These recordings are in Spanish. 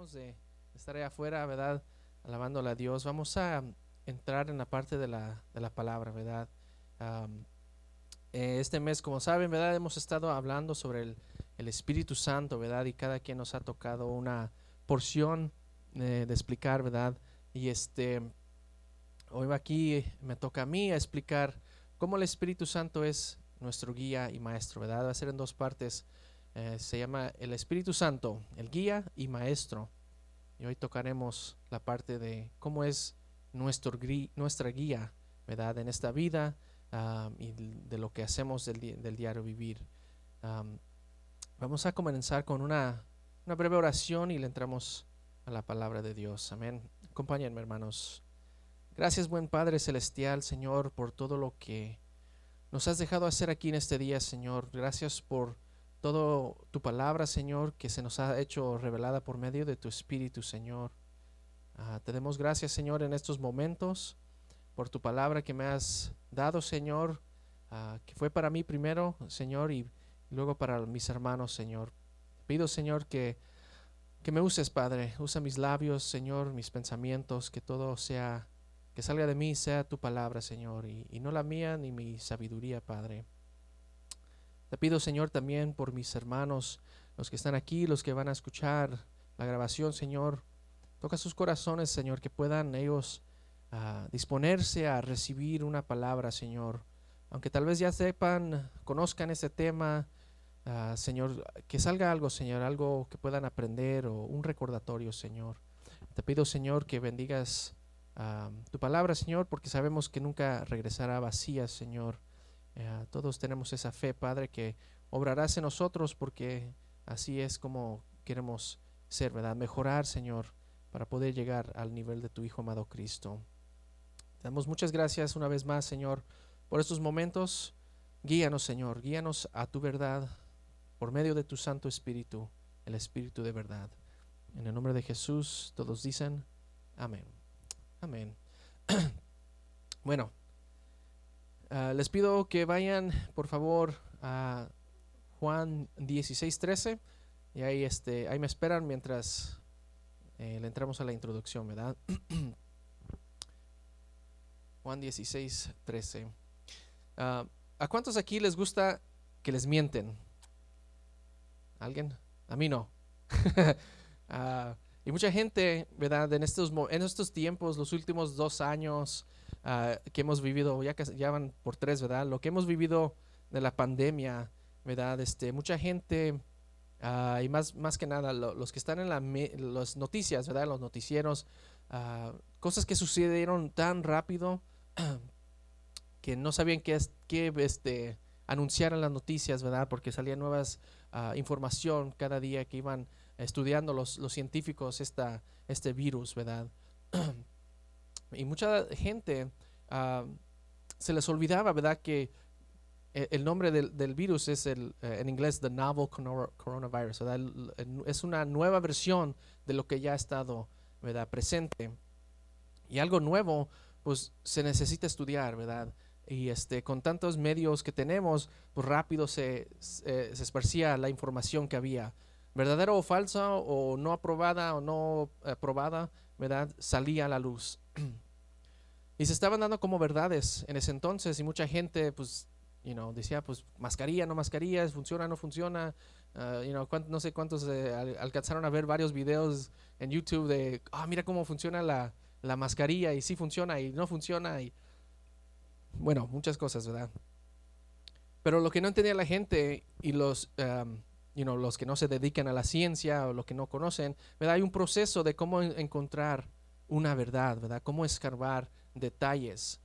regresamos de estar allá afuera, ¿verdad? Alabándole a Dios. Vamos a entrar en la parte de la, de la palabra, ¿verdad? Eh, este mes, como saben, ¿verdad? Hemos estado hablando sobre el, el, Espíritu Santo, ¿verdad? Y cada quien nos ha tocado una porción eh, de explicar, ¿verdad? Y este, hoy aquí me toca a mí explicar cómo el Espíritu Santo es nuestro guía y maestro, ¿verdad? Va a ser en dos partes. Eh, se llama el Espíritu Santo, el guía y maestro. Y hoy tocaremos la parte de cómo es nuestro, nuestra guía, ¿verdad? En esta vida y de lo que hacemos del, del diario vivir. vamos a comenzar con una, una breve oración y le entramos a la palabra de Dios. Amén. Acompáñenme, hermanos. Gracias, buen Padre Celestial, Señor, por todo lo que nos has dejado hacer aquí en este día, Señor. Gracias por todo tu palabra, Señor, que se nos ha hecho revelada por medio de tu Espíritu, Señor. Ah, te demos gracias, Señor, en estos momentos por tu palabra que me has dado, Señor, ah, que fue para mí primero, Señor, y luego para mis hermanos, Señor. Pido, Señor, que, que me uses, Padre. Usa mis labios, Señor, mis pensamientos, que todo sea, que salga de mí, sea tu palabra, Señor, y, y no la mía ni mi sabiduría, Padre. Te pido, Señor, también por mis hermanos, los que están aquí, los que van a escuchar la grabación, Señor. Toca sus corazones, Señor, que puedan ellos ah, disponerse a recibir una palabra, Señor. Aunque tal vez ya sepan, conozcan ese tema, ah, Señor, que salga algo, Señor, algo que puedan aprender o un recordatorio, Señor. Te pido, Señor, que bendigas ah, tu palabra, Señor, porque sabemos que nunca regresará vacía, Señor. Eh, todos tenemos esa fe, Padre, que obrarás en nosotros porque así es como queremos ser, ¿verdad? Mejorar, Señor, para poder llegar al nivel de tu Hijo amado Cristo. Te damos muchas gracias una vez más, Señor, por estos momentos. Guíanos, Señor, guíanos a tu verdad por medio de tu Santo Espíritu, el Espíritu de verdad. En el nombre de Jesús, todos dicen amén. Amén. bueno, Ah, les pido que vayan, por favor, a Juan 16, 13. Y ahí, este, ahí me esperan mientras eh, le entramos a la introducción, ¿verdad? Juan 16, 13. Ah, ¿A cuántos aquí les gusta que les mienten? ¿Alguien? A mí no. Ah, y mucha gente, ¿verdad? En estos, en estos tiempos, los últimos dos años, Ah, que hemos vivido, ya van por tres, ¿verdad? Lo que hemos vivido de la pandemia, ¿verdad? Este, mucha gente, uh, y más, más que nada, los que están en las noticias, ¿verdad? Los noticieros, uh, cosas que sucedieron tan rápido que no sabían qué, qué este, anunciar en las noticias, ¿verdad? Porque salía nuevas información cada día que iban estudiando los, los científicos esta, este virus, ¿verdad? Y mucha gente ah, se les olvidaba, ¿verdad? Que e, el nombre del, del virus es el, eh, en inglés the novel coronavirus, ¿verdad? Es una nueva versión de lo que ya ha estado, ¿verdad? Presente. Y algo nuevo, pues se necesita estudiar, ¿verdad? Y este, con tantos medios que tenemos, pues rápido se, se, se esparcía la información que había. Verdadera o falsa, o no aprobada o no aprobada, ¿verdad? Salía a la luz. y se estaban dando como verdades en ese entonces y mucha gente, pues, you know, decía, pues, mascarilla, no mascarilla, funciona, no funciona. Uh, you know, no sé cuántos eh, alcanzaron a ver varios videos en YouTube de, ah, mira cómo funciona la, la mascarilla y sí funciona y no funciona y, bueno, muchas cosas, ¿verdad? Pero lo que no entendía la gente y los, um, you know, los que no se dedican a la ciencia o los que no conocen, ¿verdad? Hay un proceso de cómo encontrar una verdad, ¿verdad? Cómo escarbar detalles.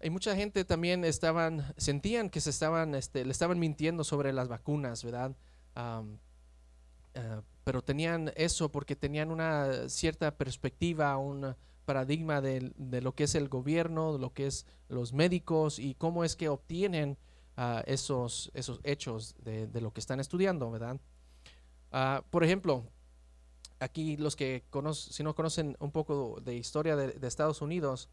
Y mucha gente también estaban, sentían que se estaban, este, le estaban mintiendo sobre las vacunas, ¿verdad? Eh, pero tenían eso porque tenían una cierta perspectiva, un paradigma de, lo que es el gobierno, de lo que es los médicos y cómo es que obtienen uh, esos, esos hechos de, de, lo que están estudiando, ¿verdad? Uh, por ejemplo, aquí los que conocen, si no conocen un poco de historia de, Estados Unidos,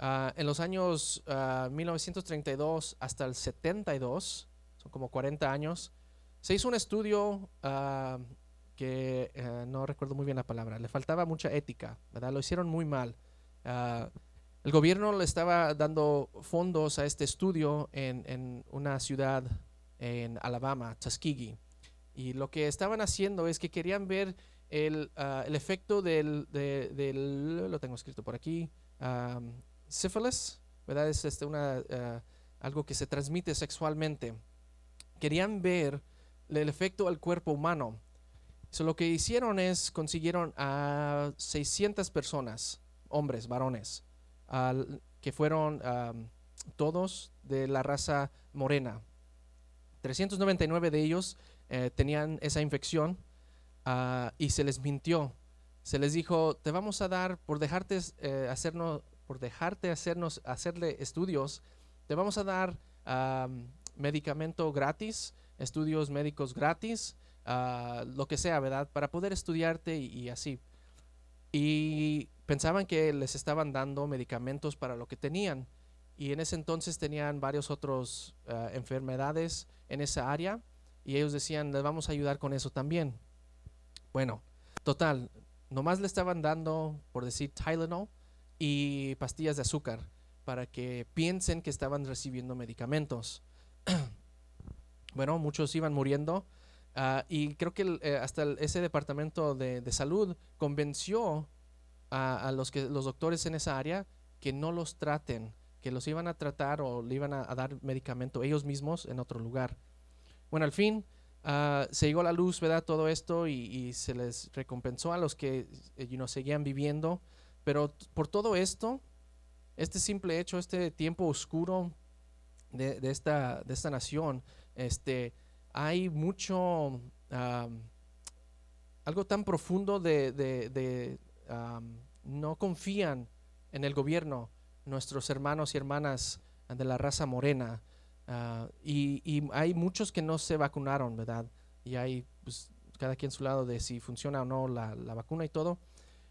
uh, en los años 1932 hasta el 72, son como 40 años, se hizo un estudio que eh, no recuerdo muy bien la palabra, le faltaba mucha ética, ¿verdad? Lo hicieron muy mal. Ah, el gobierno le estaba dando fondos a este estudio en, en una ciudad en Alabama, Tuskegee. Y lo que estaban haciendo es que querían ver el, ah, el efecto del, de- del- lo tengo escrito por aquí, um, sífilis, ¿verdad? Es este una, ah, algo que se transmite sexualmente. Querían ver el efecto al cuerpo humano. So, lo que hicieron es consiguieron a 600 personas, hombres, varones, que fueron am, todos de la raza morena. 399 de ellos eh, tenían esa infección ah, y se les mintió. Se les dijo, te vamos a dar por dejarte eh, hacernos, por dejarte hacernos, hacerle estudios, te vamos a dar am, medicamento gratis, estudios médicos gratis, ah, lo que sea, ¿verdad? Para poder estudiarte y, así. Y pensaban que les estaban dando medicamentos para lo que tenían. Y en ese entonces tenían varios otros ah, enfermedades en esa área y ellos decían, les vamos a ayudar con eso también. Bueno, total, nomás le estaban dando, por decir, Tylenol y pastillas de azúcar para que piensen que estaban recibiendo medicamentos. bueno, muchos iban muriendo ah, y creo que eh, hasta ese departamento de, salud convenció a, a los, que, los doctores en esa área que no los traten, que los iban a tratar o le iban a, a dar medicamento ellos mismos en otro lugar. Bueno, al fin ah, se llegó a la luz, ¿verdad? Todo esto y, se les recompensó a los que eh, you seguían viviendo. Pero por todo esto, este simple hecho, este tiempo oscuro de, esta, de esta nación, este, hay mucho, algo tan profundo de, no confían en el gobierno nuestros hermanos y hermanas de la raza morena. Ah, y, y hay muchos que no se vacunaron, ¿verdad? Y hay pues, cada quien su lado de si funciona o no la, la vacuna y todo.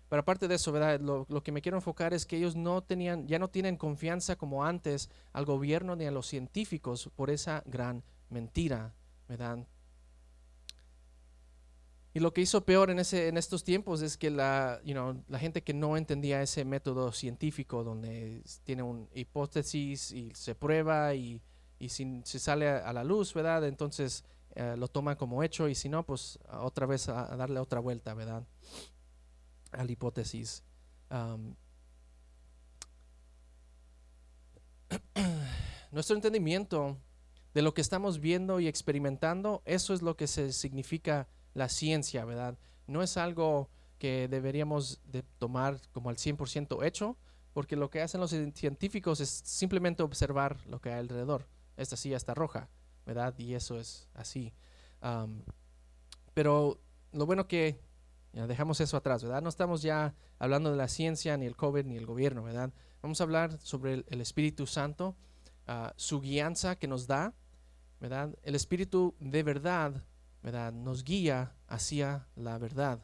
Pero aparte de eso, ¿verdad? Lo, lo que me quiero enfocar es que ellos no tenían, ya no tienen confianza como antes al gobierno ni a los científicos por esa gran mentira, ¿verdad? Y lo que hizo peor en, ese, en estos tiempos es que la, you know, la gente que no entendía ese método científico donde tiene una hipótesis y se prueba y, y si sale a, la luz, ¿verdad? Entonces eh, lo toma como hecho y si no, pues otra vez a, darle otra vuelta, ¿verdad? A la hipótesis. Nuestro entendimiento de lo que estamos viendo y experimentando, eso es lo que se significa la ciencia, ¿verdad? No es algo que deberíamos de tomar como al 100% hecho, porque lo que hacen los cien- científicos es simplemente observar lo que hay alrededor. Esta silla está roja, ¿verdad? Y eso es así. Pero lo bueno que ya dejamos eso atrás, ¿verdad? No estamos ya hablando de la ciencia, ni el COVID, ni el gobierno, ¿verdad? Vamos a hablar sobre el, el Espíritu Santo, ah, su guianza que nos da, ¿verdad? El Espíritu de verdad, ¿verdad? Nos guía hacia la verdad.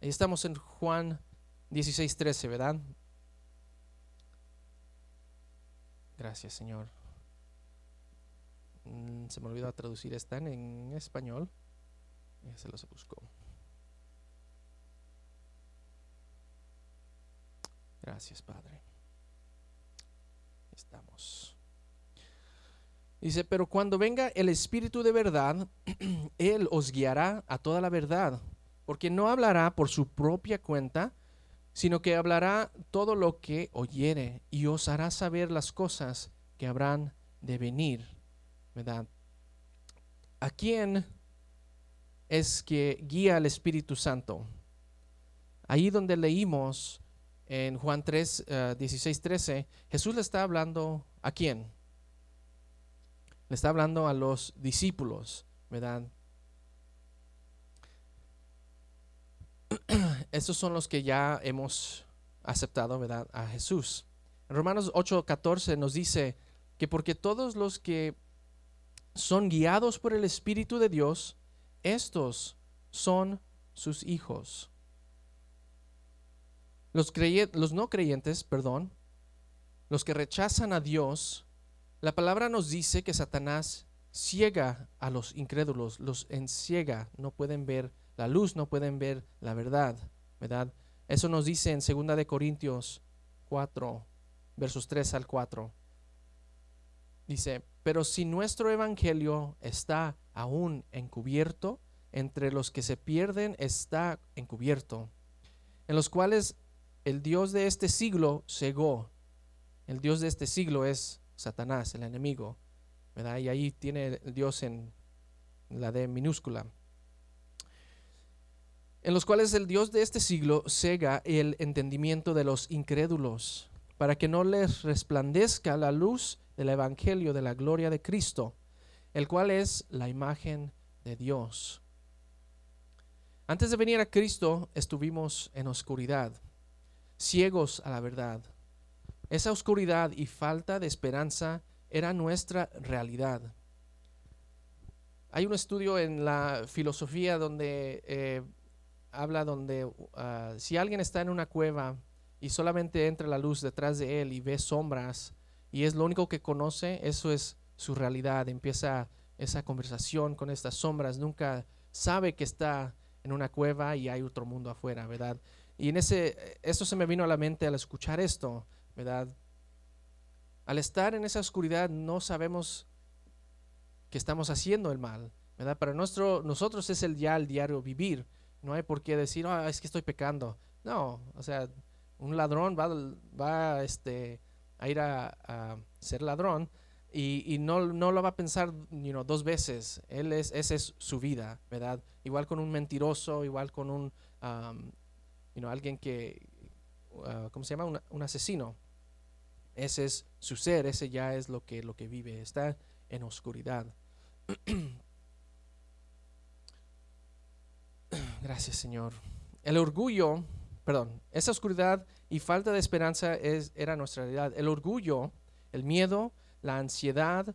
Ahí estamos en Juan 16, 13, ¿verdad? Gracias, Señor. Mm, se me olvidó traducir esta en, en español. Ya se los buscó. Gracias, Padre. Estamos. Dice, pero cuando venga el Espíritu de verdad, Él os guiará a toda la verdad, porque no hablará por su propia cuenta, sino que hablará todo lo que oyere y os hará saber las cosas que habrán de venir. ¿Verdad? ¿A quién es que guía el Espíritu Santo? Ahí donde leímos en Juan 3, eh, 16, 13, Jesús le está hablando a quién? Le está hablando a los discípulos, ¿verdad? Estos son los que ya hemos aceptado, ¿verdad? A Jesús. En Romanos 8, 14 nos dice que porque todos los que son guiados por el Espíritu de Dios, estos son sus hijos. Los, los no creyentes, perdón, los que rechazan a Dios, la palabra nos dice que Satanás ciega a los incrédulos, los enciega, no pueden ver la luz no pueden ver la verdad, ¿verdad? Eso nos dice en 2 de Corintios 4, versos 3 al 4. Dice, pero si nuestro evangelio está aún encubierto, entre los que se pierden está encubierto, en los cuales el Dios de este siglo cegó. El Dios de este siglo es Satanás, el enemigo, ¿verdad? Y ahí tiene el Dios en la D minúscula. En los cuales el Dios de este siglo cega el entendimiento de los incrédulos, para que no les resplandezca la luz del Evangelio de la gloria de Cristo, el cual es la imagen de Dios. Antes de venir a Cristo estuvimos en oscuridad, ciegos a la verdad. Esa oscuridad y falta de esperanza era nuestra realidad. Hay un estudio en la filosofía donde eh, habla donde uh, si alguien está en una cueva y solamente entra la luz detrás de él y ve sombras y es lo único que conoce, eso es su realidad. Empieza esa conversación con estas sombras, nunca sabe que está en una cueva y hay otro mundo afuera, ¿verdad? Y en ese, eso se me vino a la mente al escuchar esto, ¿verdad? Al estar en esa oscuridad no sabemos que estamos haciendo el mal, ¿verdad? Para nuestro, nosotros es el ya el diario vivir. No hay por qué decir, oh, es que estoy pecando. No, o sea, un ladrón va, va este, a ir a, ser ladrón y, no, no, lo va a pensar dos veces. Él es, esa es su vida, ¿verdad? Igual con un mentiroso, igual con un, alguien que, uh, ¿cómo se llama? un asesino. Ese es su ser, ese ya es lo que, lo que vive, está en oscuridad. Gracias, Señor. El orgullo, perdón, esa oscuridad y falta de esperanza es, era nuestra realidad. El orgullo, el miedo, la ansiedad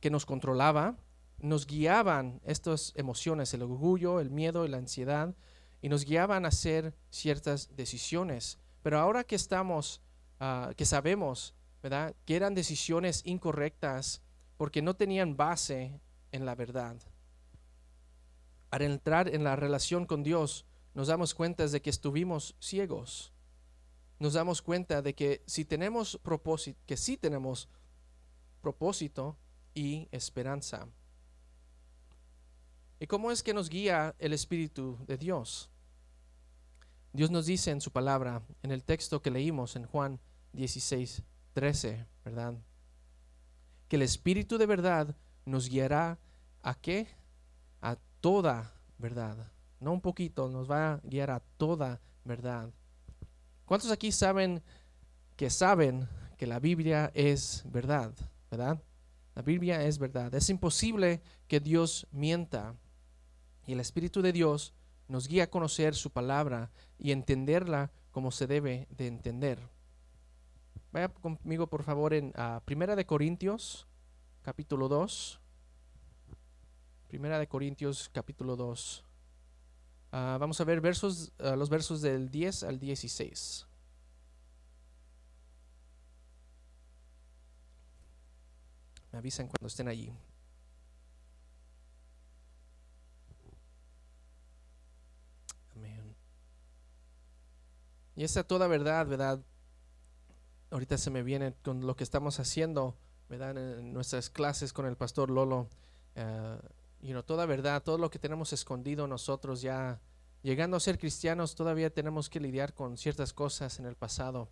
que nos controlaba, nos guiaban estas emociones, el orgullo, el miedo y la ansiedad, y nos guiaban a hacer ciertas decisiones. Pero ahora que estamos, ah, que sabemos, ¿verdad? Que eran decisiones incorrectas porque no tenían base en la verdad al entrar en la relación con Dios, nos damos cuenta de que estuvimos ciegos. Nos damos cuenta de que si tenemos propósito, que sí tenemos propósito y esperanza. ¿Y cómo es que nos guía el Espíritu de Dios? Dios nos dice en su palabra, en el texto que leímos en Juan 16, 13, ¿verdad? Que el Espíritu de verdad nos guiará a qué? A toda verdad. No un poquito, nos va a guiar a toda verdad. ¿Cuántos aquí saben que saben que la Biblia es verdad? ¿Verdad? La Biblia es verdad. Es imposible que Dios mienta. Y el Espíritu de Dios nos guía a conocer su palabra y entenderla como se debe de entender. Vaya conmigo por favor en uh, Primera de Corintios, capítulo 2. Primera de Corintios capítulo 2. Ah, vamos a ver versos, ah, los versos del 10 al 16. Me avisan cuando estén allí. Amén. Y esa toda verdad, ¿verdad? Ahorita se me viene con lo que estamos haciendo, ¿verdad? En nuestras clases con el pastor Lolo. Uh, toda verdad, todo lo que tenemos escondido nosotros ya llegando a ser cristianos todavía tenemos que lidiar con ciertas cosas en el pasado,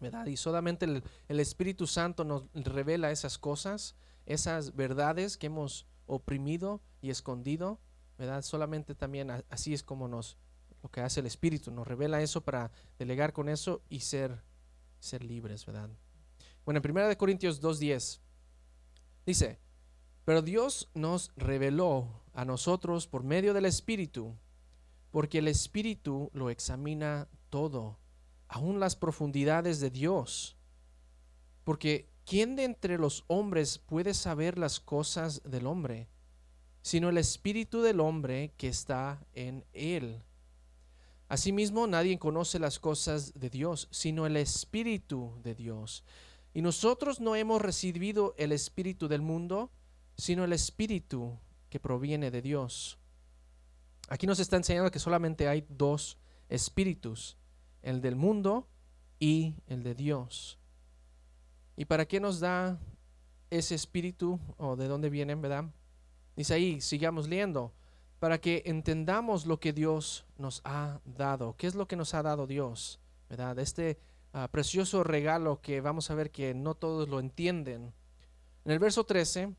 ¿verdad? Y solamente el, el Espíritu Santo nos revela esas cosas, esas verdades que hemos oprimido y escondido, ¿verdad? Solamente también así es como nos lo que hace el Espíritu, nos revela eso para delegar con eso y ser ser libres, ¿verdad? Bueno, en 1 Corintios 2:10 dice, pero Dios nos reveló a nosotros por medio del Espíritu, porque el Espíritu lo examina todo, aun las profundidades de Dios. Porque ¿quién de entre los hombres puede saber las cosas del hombre, sino el Espíritu del hombre que está en él? Asimismo, nadie conoce las cosas de Dios, sino el Espíritu de Dios. Y nosotros no hemos recibido el Espíritu del mundo, sino el Espíritu que proviene de Dios, Aquí nos está enseñando que solamente hay dos espíritus, el del mundo y el de Dios. ¿Y para qué nos da ese espíritu o de dónde vienen, verdad? Dice ahí, sigamos leyendo, para que entendamos lo que Dios nos ha dado. ¿Qué es lo que nos ha dado Dios? ¿Verdad? Este ah, precioso regalo que vamos a ver que no todos lo entienden. En el verso 13,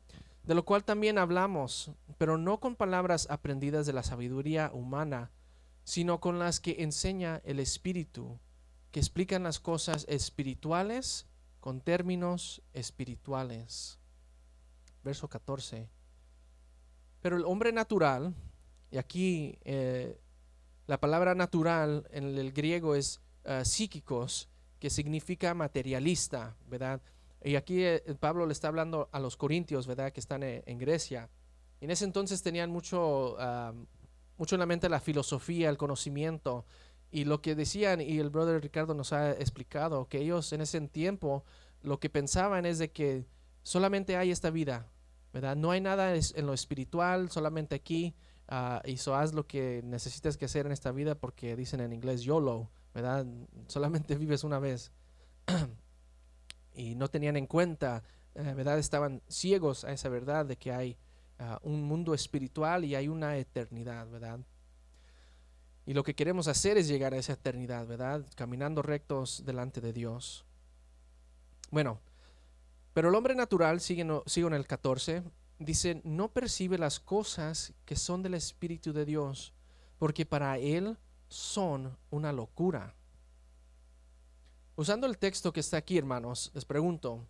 de lo cual también hablamos, pero no con palabras aprendidas de la sabiduría humana, sino con las que enseña el Espíritu, que explican las cosas espirituales con términos espirituales. Verso 14. Pero el hombre natural, y aquí eh, la palabra natural en el griego es uh, psíquicos, que significa materialista, ¿verdad? Y aquí eh, Pablo le está hablando a los corintios, ¿verdad? Que están eh, en, Grecia. Y en ese entonces tenían mucho, ah, mucho en la mente la filosofía, el conocimiento. Y lo que decían, y el brother Ricardo nos ha explicado, que ellos en ese tiempo lo que pensaban es de que solamente hay esta vida, ¿verdad? No hay nada en lo espiritual, solamente aquí. Uh, y so haz lo que necesitas que hacer en esta vida porque dicen en inglés YOLO, ¿verdad? Solamente vives una vez. Y no tenían en cuenta, eh, ¿verdad? Estaban ciegos a esa verdad de que hay ah, un mundo espiritual y hay una eternidad, ¿verdad? Y lo que queremos hacer es llegar a esa eternidad, ¿verdad? Caminando rectos delante de Dios. Bueno, pero el hombre natural, sigue, sigue en el 14, dice, no percibe las cosas que son del Espíritu de Dios, porque para él son una locura. Usando el texto que está aquí, hermanos, les pregunto,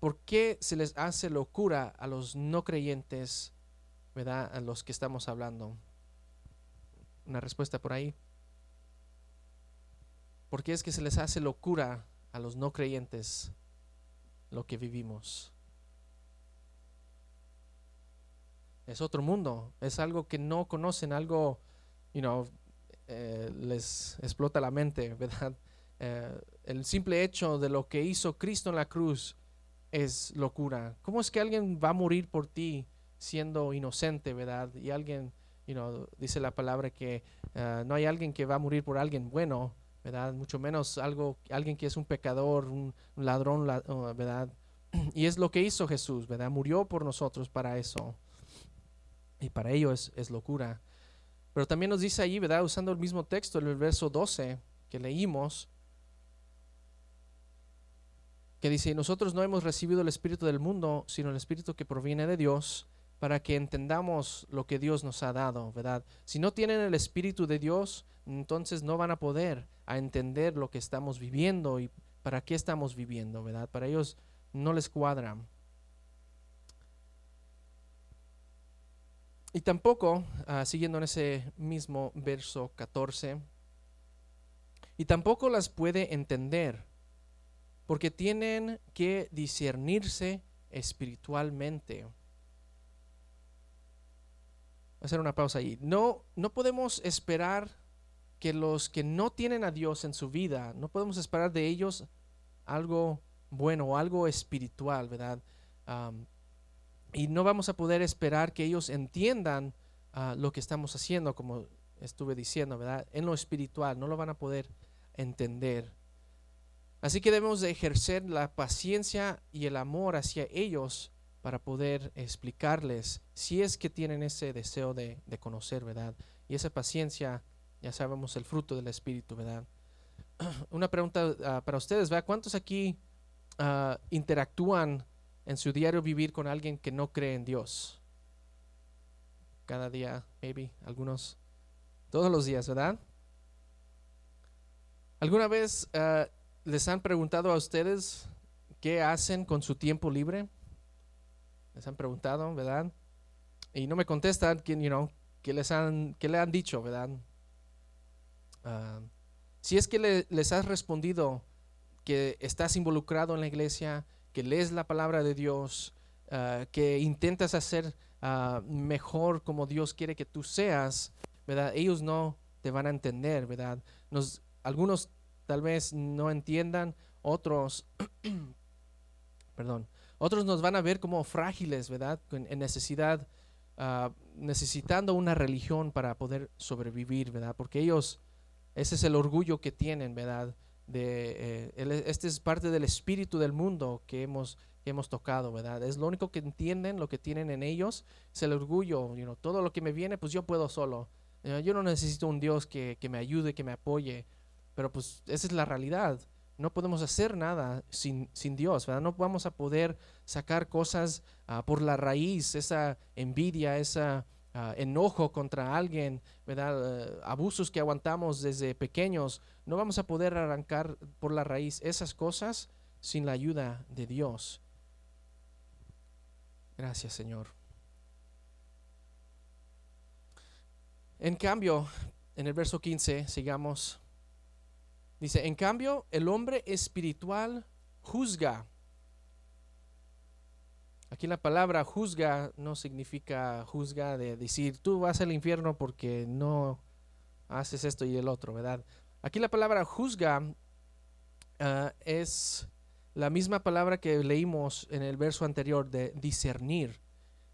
¿por qué se les hace locura a los no creyentes, ¿verdad? A los que estamos hablando una respuesta por ahí. Porque es que se les hace locura a los no creyentes lo que vivimos. Es otro mundo, es algo que no conocen, algo, you know, eh, les explota la mente, ¿verdad? Eh, el simple hecho de lo que hizo Cristo en la cruz es locura. ¿Cómo es que alguien va a morir por ti siendo inocente, verdad? Y alguien dice la palabra que ah, no hay alguien que va a morir por alguien bueno, ¿verdad? Mucho menos algo, alguien que es un pecador, un, ladrón, oh, ¿verdad? Y es lo que hizo Jesús, ¿verdad? Murió por nosotros para eso. Y para ello es, es locura. Pero también nos dice ahí, ¿verdad? Usando el mismo texto, el verso 12 que leímos, que dice, nosotros no hemos recibido el Espíritu del mundo, sino el Espíritu que proviene de Dios, para que entendamos lo que Dios nos ha dado, ¿verdad? Si no tienen el Espíritu de Dios, entonces no van a poder a entender lo que estamos viviendo y para qué estamos viviendo, ¿verdad? Para ellos no les cuadra. Y tampoco, ah, siguiendo en ese mismo verso 14, y tampoco las puede entender, porque tienen que discernirse espiritualmente hacer una pausa ahí. No, no podemos esperar que los que no tienen a Dios en su vida, no podemos esperar de ellos algo bueno, algo espiritual, ¿verdad? y no vamos a poder esperar que ellos entiendan ah, lo que estamos haciendo, como estuve diciendo, ¿verdad? En lo espiritual, no lo van a poder entender. Así que debemos de ejercer la paciencia y el amor hacia ellos para poder explicarles si es que tienen ese deseo de, conocer, ¿verdad? Y esa paciencia, ya sabemos, el fruto del Espíritu, ¿verdad? Una pregunta ah, para ustedes, ¿verdad? ¿Cuántos aquí ah, interactúan en su diario vivir con alguien que no cree en Dios? Cada día, maybe, algunos, todos los días, ¿verdad? ¿Alguna vez ah, les han preguntado a ustedes qué hacen con su tiempo libre? Les han preguntado, ¿verdad? Y no me contestan, you know, ¿qué, les han, qué le han dicho, ¿verdad? Ah, si es que les has respondido que estás involucrado en la iglesia, que lees la palabra de Dios, ah, que intentas hacer ah, mejor como Dios quiere que tú seas, ¿verdad? Ellos no te van a entender, ¿verdad? Nos, algunos tal vez no entiendan, otros, perdón, otros nos van a ver como frágiles, ¿verdad? En necesidad ah, necesitando una religión para poder sobrevivir, ¿verdad? Porque ellos, ese es el orgullo que tienen, ¿verdad? De, eh, este es parte del espíritu del mundo que hemos, que hemos tocado, ¿verdad? Es lo único que entienden, lo que tienen en ellos, es el orgullo, you todo lo que me viene, pues yo puedo solo. yo no necesito un Dios que, que me ayude, que me apoye, pero pues esa es la realidad. No podemos hacer nada sin, sin Dios, ¿verdad? No vamos a poder sacar cosas ah, por la raíz, esa envidia, ese enojo contra alguien, ¿verdad? Eh, abusos que aguantamos desde pequeños. No vamos a poder arrancar por la raíz esas cosas sin la ayuda de Dios. Gracias, Señor. En cambio, en el verso 15, sigamos. Dice, en cambio, el hombre espiritual juzga. Aquí la palabra juzga no significa juzga de decir tú vas al infierno porque no haces esto y el otro, ¿verdad? Aquí la palabra juzga ah, es la misma palabra que leímos en el verso anterior de discernir.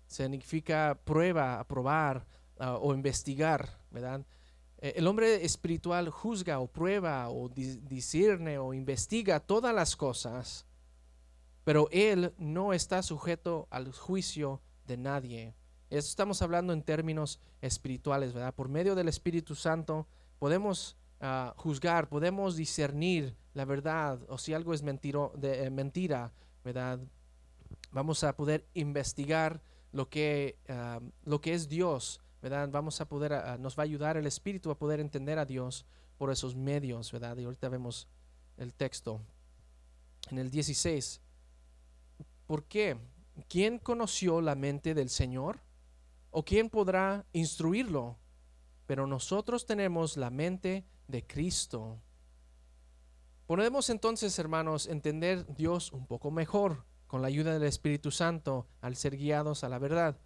Significa prueba, aprobar ah, o investigar, ¿verdad? Eh, el hombre espiritual juzga o prueba o discierne o investiga todas las cosas, pero él no está sujeto al juicio de nadie. estamos hablando en términos espirituales, ¿verdad? Por medio del Espíritu Santo podemos ah, juzgar, podemos discernir la verdad o si algo es mentiro, de, eh, mentira, ¿verdad? Vamos a poder investigar lo que, ah, lo que es Dios ¿verdad? Vamos a poder, nos va a ayudar el Espíritu a poder entender a Dios por esos medios, ¿verdad? Y ahorita vemos el texto. En el 16, ¿por qué? ¿Quién conoció la mente del Señor? ¿O quién podrá instruirlo? Pero nosotros tenemos la mente de Cristo. Podemos entonces, hermanos, entender Dios un poco mejor con la ayuda del Espíritu Santo al ser guiados a la verdad.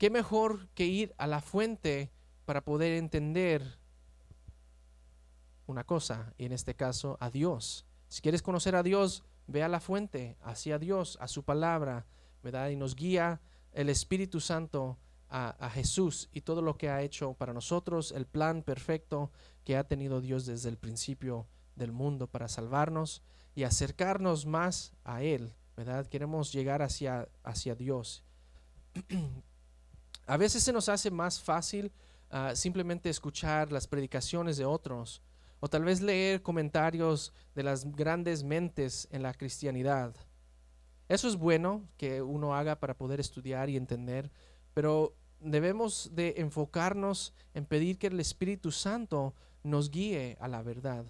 ¿Qué mejor que ir a la fuente para poder entender una cosa, y en este caso a Dios? Si quieres conocer a Dios, ve a la fuente, hacia Dios, a su palabra, ¿verdad? Y nos guía el Espíritu Santo a, Jesús y todo lo que ha hecho para nosotros, el plan perfecto que ha tenido Dios desde el principio del mundo para salvarnos y acercarnos más a Él, ¿verdad? Queremos llegar hacia, hacia Dios. A veces se nos hace más fácil ah, simplemente escuchar las predicaciones de otros o tal vez leer comentarios de las grandes mentes en la cristianidad. Eso es bueno que uno haga para poder estudiar y entender, pero debemos de enfocarnos en pedir que el Espíritu Santo nos guíe a la verdad.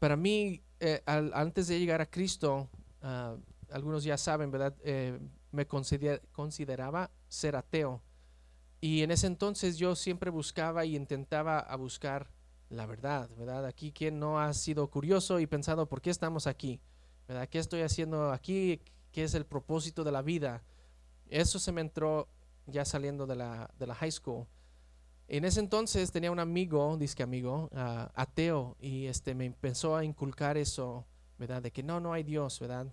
Para mí, eh, antes de llegar a Cristo, ah, algunos ya saben, ¿verdad? Eh, me consideraba ser ateo. Y en ese entonces yo siempre buscaba y intentaba a buscar la verdad, ¿verdad? Aquí quien no ha sido curioso y pensado, ¿por qué estamos aquí? ¿Verdad? ¿Qué estoy haciendo aquí? ¿Qué es el propósito de la vida? Eso se me entró ya saliendo de la, de la high school. En ese entonces tenía un amigo, disque amigo, ah, ateo, y este me empezó a inculcar eso, ¿verdad? De que no, no hay Dios, ¿verdad?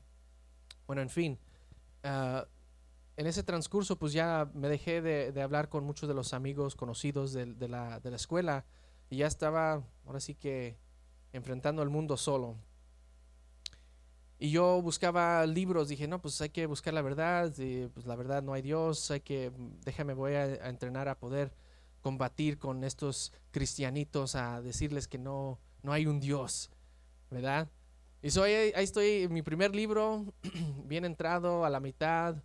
Bueno, en fin, Ah, en ese transcurso pues ya me dejé de, hablar con muchos de los amigos conocidos de, la, escuela y ya estaba ahora sí que enfrentando el mundo solo. Y yo buscaba libros, dije, no, pues hay que buscar la verdad, pues la verdad no hay Dios, hay que, déjame, voy a, a, entrenar a poder combatir con estos cristianitos, a decirles que no, no hay un Dios, ¿verdad? Y soy, ahí, estoy, mi primer libro, bien entrado, a la mitad.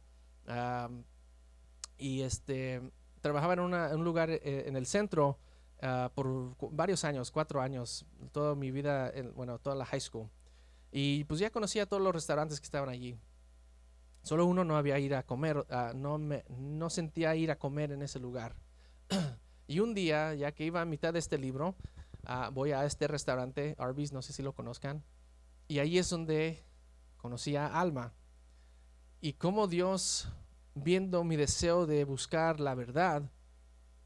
y este, trabajaba en, un lugar eh, en el centro ah, por varios años, cuatro años, toda mi vida, bueno, toda la high school. Y pues ya conocía todos los restaurantes que estaban allí. Solo uno no había ir a comer, ah, no, me, no sentía ir a comer en ese lugar. y un día, ya que iba a mitad de este libro, ah, voy a este restaurante, Arby's, no sé si lo conozcan. Y ahí es donde conocí a Alma. Y como Dios, viendo mi deseo de buscar la verdad,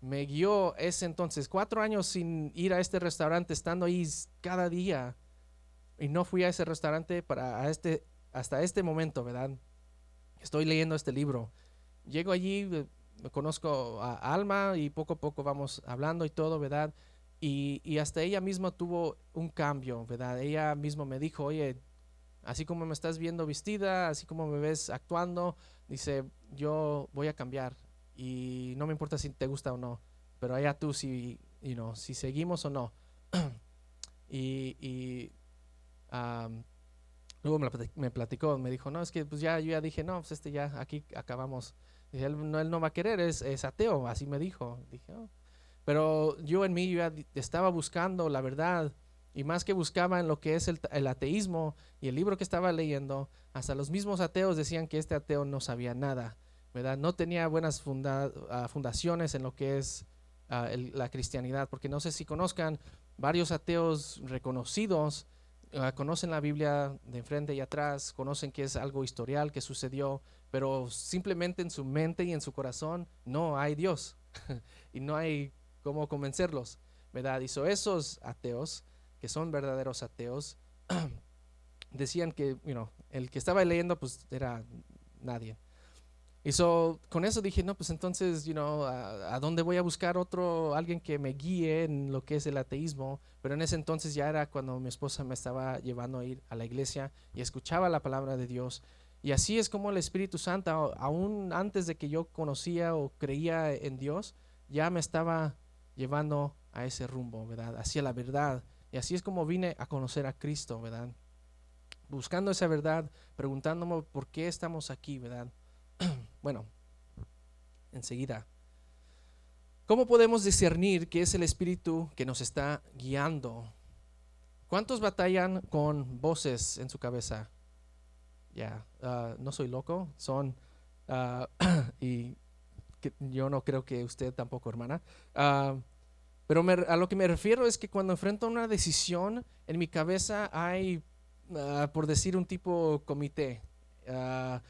me guió ese entonces, cuatro años sin ir a este restaurante, estando ahí cada día. Y no fui a ese restaurante para este, hasta este momento, ¿verdad? Estoy leyendo este libro. llego allí, eh, conozco a Alma y poco a poco vamos hablando y todo, ¿verdad? Y, y hasta ella misma tuvo un cambio, ¿verdad? Ella misma me dijo, oye, así como me estás viendo vestida, así como me ves actuando, dice, yo voy a cambiar y no me importa si te gusta o no, pero allá tú si, you know, si seguimos o no. y, y luego me platicó, me dijo, no, es que pues ya yo ya dije, no, pues este ya aquí acabamos. él, no, él no va a querer, es, es ateo, así me dijo. Dije, oh". Pero yo en mí estaba buscando la verdad y más que buscaba en lo que es el, ateísmo y el libro que estaba leyendo, hasta los mismos ateos decían que este ateo no sabía nada, ¿verdad? No tenía buenas ah, fundaciones en lo que es ah, la cristianidad, porque no sé si conozcan varios ateos reconocidos, ah, conocen la Biblia de enfrente y atrás, conocen que es algo historial que sucedió, pero simplemente en su mente y en su corazón no hay Dios y no hay cómo convencerlos, ¿verdad? Y esos ateos que son verdaderos ateos, decían que, you el que estaba leyendo, pues era nadie. Y so, con eso dije, no, pues entonces, you know, ¿a, dónde voy a buscar otro, alguien que me guíe en lo que es el ateísmo? Pero en ese entonces ya era cuando mi esposa me estaba llevando a ir a la iglesia y escuchaba la palabra de Dios. Y así es como el Espíritu Santo, aún antes de que yo conocía o creía en Dios, ya me estaba llevando a ese rumbo, ¿verdad? Hacia la verdad, y así es como vine a conocer a Cristo, ¿verdad? Buscando esa verdad, preguntándome por qué estamos aquí, ¿verdad? bueno, enseguida. ¿Cómo podemos discernir que es el Espíritu que nos está guiando? ¿Cuántos batallan con voces en su cabeza? Ya, ah, no soy loco, son, ah, yo no creo que usted tampoco, hermana. Uh, pero a lo que me refiero es que cuando enfrento una decisión, en mi cabeza hay, ah, por decir, un tipo comité. Ah,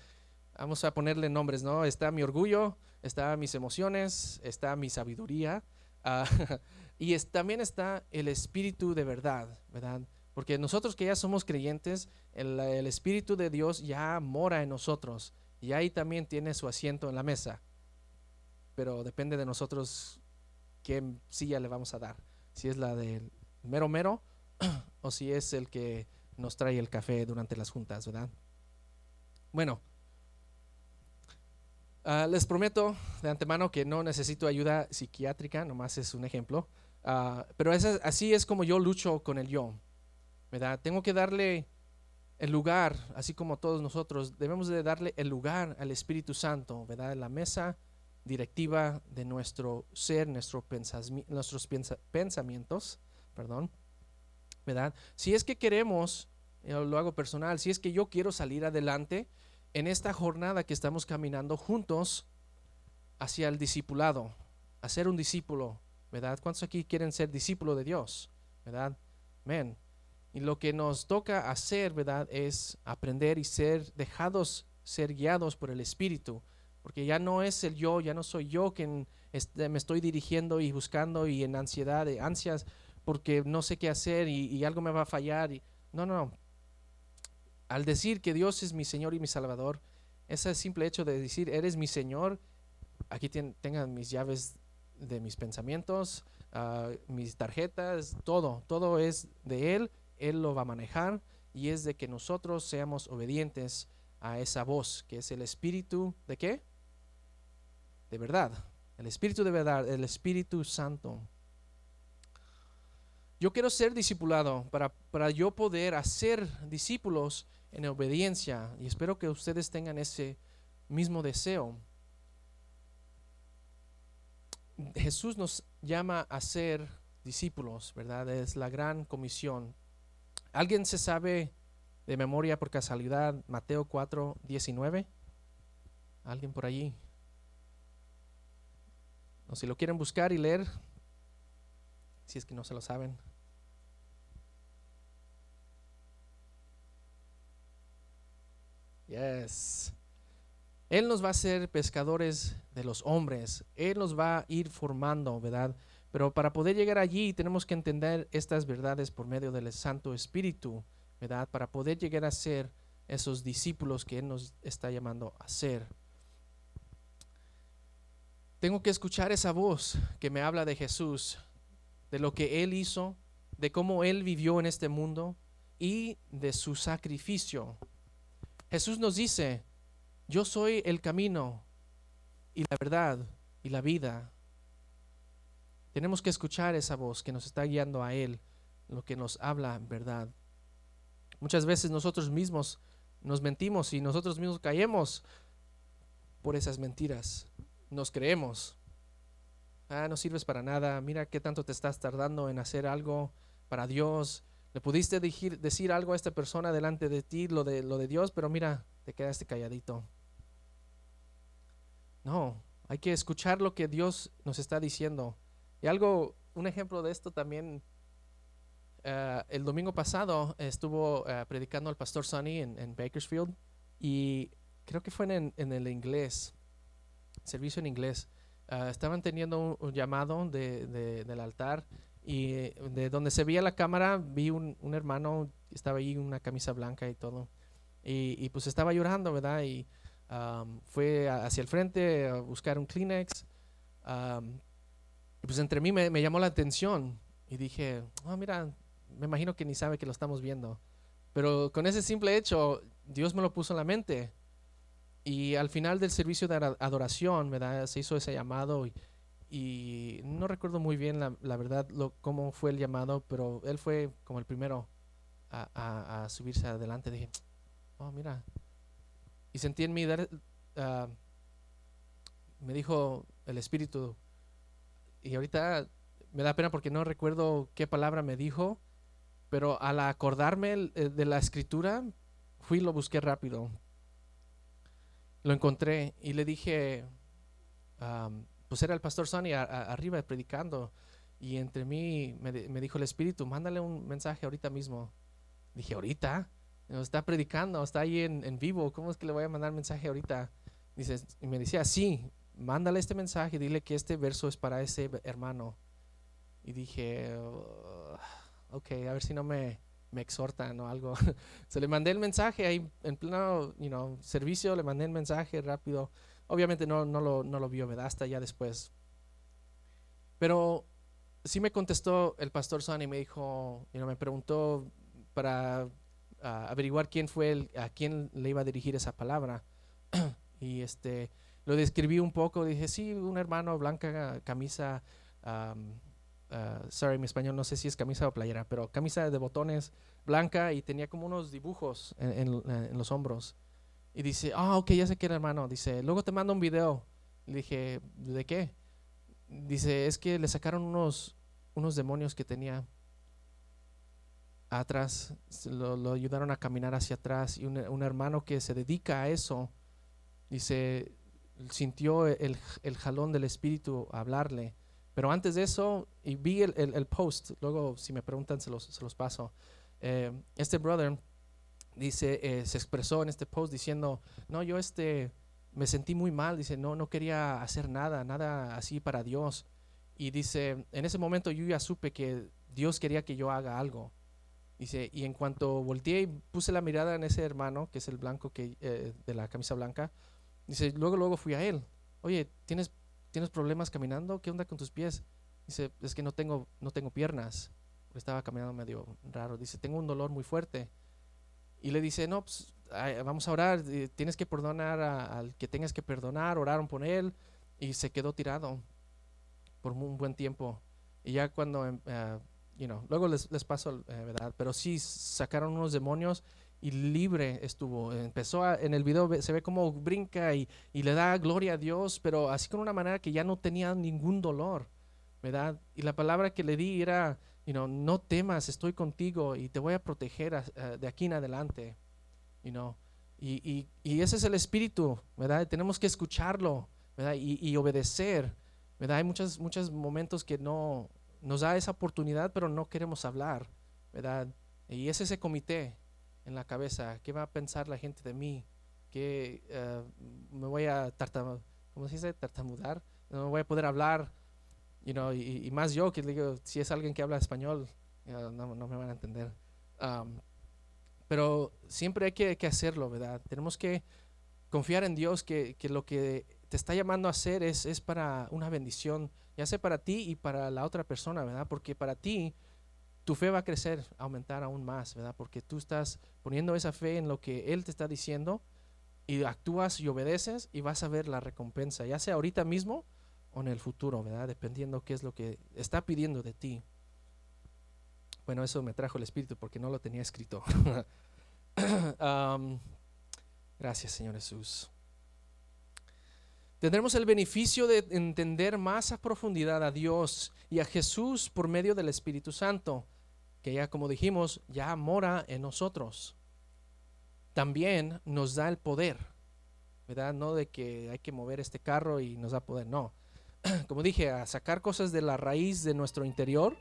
vamos a ponerle nombres, ¿no? Está mi orgullo, está mis emociones, está mi sabiduría. Y también está el espíritu de verdad, ¿verdad? Porque nosotros que ya somos creyentes, el, el espíritu de Dios ya mora en nosotros y ahí también tiene su asiento en la mesa. Pero depende de nosotros qué silla le vamos a dar. Si es la del mero mero o si es el que nos trae el café durante las juntas, ¿verdad? Bueno, ah, les prometo de antemano que no necesito ayuda psiquiátrica, nomás es un ejemplo. Ah, pero así es como yo lucho con el yo, ¿verdad? Tengo que darle el lugar, así como todos nosotros, debemos de darle el lugar al Espíritu Santo, ¿verdad? En la mesa directiva de nuestro ser, nuestro nuestros pensamientos, perdón, ¿verdad? Si es que queremos, lo hago personal, si es que yo quiero salir adelante en esta jornada que estamos caminando juntos hacia el discipulado, a ser un discípulo, ¿verdad? ¿Cuántos aquí quieren ser discípulo de Dios? ¿Verdad? Amén. Y lo que nos toca hacer, ¿verdad? Es aprender y ser dejados, ser guiados por el Espíritu porque ya no es el yo, ya no soy yo quien me estoy dirigiendo y buscando y en ansiedad, de ansias, porque no sé qué hacer y, algo me va a fallar. Y, no, no. Al decir que Dios es mi Señor y mi Salvador, ese simple hecho de decir, eres mi Señor, aquí tengan mis llaves de mis pensamientos, ah, mis tarjetas, todo, todo es de Él, Él lo va a manejar y es de que nosotros seamos obedientes a esa voz, que es el Espíritu de qué? De verdad, el Espíritu de verdad, el Espíritu Santo. Yo quiero ser discipulado para, para yo poder hacer discípulos en obediencia y espero que ustedes tengan ese mismo deseo. Jesús nos llama a ser discípulos, ¿verdad? Es la gran comisión. ¿Alguien se sabe de memoria por casualidad Mateo 4, 19? ¿Alguien por allí? O si lo quieren buscar y leer, si es que no se lo saben. Yes. Él nos va a hacer pescadores de los hombres. Él nos va a ir formando, ¿verdad? Pero para poder llegar allí tenemos que entender estas verdades por medio del Santo Espíritu, ¿verdad? Para poder llegar a ser esos discípulos que Él nos está llamando a ser. Tengo que escuchar esa voz que me habla de Jesús, de lo que Él hizo, de cómo Él vivió en este mundo y de su sacrificio. Jesús nos dice, yo soy el camino y la verdad y la vida. Tenemos que escuchar esa voz que nos está guiando a Él, lo que nos habla en verdad. Muchas veces nosotros mismos nos mentimos y nosotros mismos caemos por esas mentiras. Nos creemos. Ah, no sirves para nada. Mira qué tanto te estás tardando en hacer algo para Dios. Le pudiste decir, algo a esta persona delante de ti, lo de, lo de Dios, pero mira, te quedaste calladito. No, hay que escuchar lo que Dios nos está diciendo. Y algo, un ejemplo de esto también, eh, el domingo pasado estuvo eh, predicando el pastor Sonny en, Bakersfield y creo que fue en, el inglés, servicio en inglés. Eh, estaban teniendo un, llamado del altar y de donde se veía la cámara vi un, hermano, estaba ahí una camisa blanca y todo. Y, y pues estaba llorando, ¿verdad? Y fue hacia el frente a buscar un Kleenex. y pues entre mí me, llamó la atención y dije, oh, mira, me imagino que ni sabe que lo estamos viendo. Pero con ese simple hecho, Dios me lo puso en la mente. Y al final del servicio de adoración, ¿verdad? Se hizo ese llamado y, no recuerdo muy bien la, verdad lo, cómo fue el llamado, pero él fue como el primero a, subirse adelante. Dije, oh, mira, y sentí en mí dar, ah, me dijo el Espíritu, y ahorita me da pena porque no recuerdo qué palabra me dijo, pero al acordarme eh, de la escritura, fui y lo busqué rápido. Lo encontré y le dije, pues era el pastor Sonny arriba predicando, y entre mí me, dijo el Espíritu, mándale un mensaje ahorita mismo. Dije, ¿ahorita? está predicando, está ahí en, vivo, ¿cómo es que le voy a mandar mensaje ahorita? Dice, y me decía, sí, mándale este mensaje, dile que este verso es para ese hermano. Y dije, ok, a ver si no me, me exhortan o algo. Se le mandé el mensaje ahí en pleno you know, servicio, le mandé el mensaje rápido. Obviamente no, no, lo, no lo vio, ¿verdad? Hasta ya después. Pero sí me contestó el pastor Son y me dijo, you me preguntó para averiguar quién fue el, a quién le iba a dirigir esa palabra. y este lo describí un poco, dije, sí, un hermano blanca, camisa, uh, sorry, mi español no sé si es camisa o playera, pero camisa de botones blanca y tenía como unos dibujos en, los hombros. Y dice, ah, ok, ya sé que era hermano. Dice, luego te mando un video. Le dije, ¿de qué? Dice, es que le sacaron unos, unos demonios que tenía atrás, lo, ayudaron a caminar hacia atrás y un, hermano que se dedica a eso, dice, sintió el, jalón del espíritu hablarle. Pero antes de eso, y vi el, post, luego si me preguntan se los, se los paso. Eh, este brother dice, eh, se expresó en este post diciendo, no, yo este, me sentí muy mal, dice, no, no quería hacer nada, nada así para Dios. Y dice, en ese momento yo ya supe que Dios quería que yo haga algo. Dice, y en cuanto volteé y puse la mirada en ese hermano, que es el blanco que, eh, de la camisa blanca, dice, luego, luego fui a él. Oye, ¿tienes, ¿tienes problemas caminando? ¿Qué onda con tus pies? Dice, es que no tengo, no tengo piernas. Estaba caminando medio raro. Dice, tengo un dolor muy fuerte. Y le dice, no, pues vamos a orar. Tienes que perdonar al que tengas que perdonar. Oraron por él. Y se quedó tirado por un buen tiempo. Y ya cuando em, eh, luego les, les paso, eh, ¿verdad? Pero sí sacaron unos demonios y libre estuvo. Empezó en el video, se ve como brinca y, y, le da gloria a Dios, pero así con una manera que ya no tenía ningún dolor, ¿verdad? Y la palabra que le di era, you know, no temas, estoy contigo y te voy a proteger de aquí en adelante, you know? Y, y, y, ese es el espíritu, ¿verdad? Tenemos que escucharlo, ¿verdad? Y obedecer, ¿verdad? Hay muchos, muchos momentos que no, nos da esa oportunidad, pero no queremos hablar, ¿verdad? Y es ese comité en la cabeza, ¿qué va a pensar la gente de mí? ¿Qué eh, me voy a tartam ¿cómo se tartamudar? No voy a poder hablar, you know, y, más yo que digo, si es alguien que habla español, no, no, me van a entender. Pero siempre hay que, que, hacerlo, ¿verdad? Tenemos que confiar en Dios que, que lo que te está llamando a hacer es, es para una bendición, ya sea para ti y para la otra persona, ¿verdad? Porque para ti tu fe va a crecer, aumentar aún más, ¿verdad? Porque tú estás poniendo esa fe en lo que Él te está diciendo y actúas y obedeces y vas a ver la recompensa, ya sea ahorita mismo o en el futuro, ¿verdad? Dependiendo qué es lo que está pidiendo de ti. Bueno, eso me trajo el Espíritu porque no lo tenía escrito. gracias, Señor Jesús. Tendremos el beneficio de entender más a profundidad a Dios y a Jesús por medio del Espíritu Santo, que ya como dijimos, ya mora en nosotros. También nos da el poder, ¿verdad? No de que hay que mover este carro y nos da poder, no. Como dije, a sacar cosas de la raíz de nuestro interior,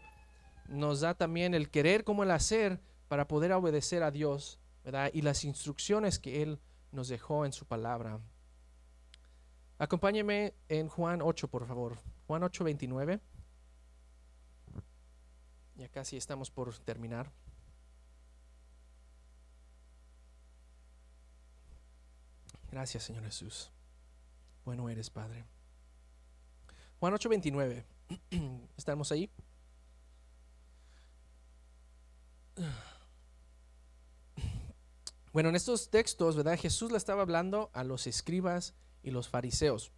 nos da también el querer como el hacer para poder obedecer a Dios, ¿verdad? Y las instrucciones que Él nos dejó en su palabra. Acompáñeme en Juan 8, por favor. Juan 8, 29. Ya casi estamos por terminar. Gracias, Señor Jesús. Bueno eres, Padre. Juan 8, 29. ¿Estamos ahí? Bueno, en estos textos, ¿verdad? Jesús le estaba hablando a los escribas y los fariseos.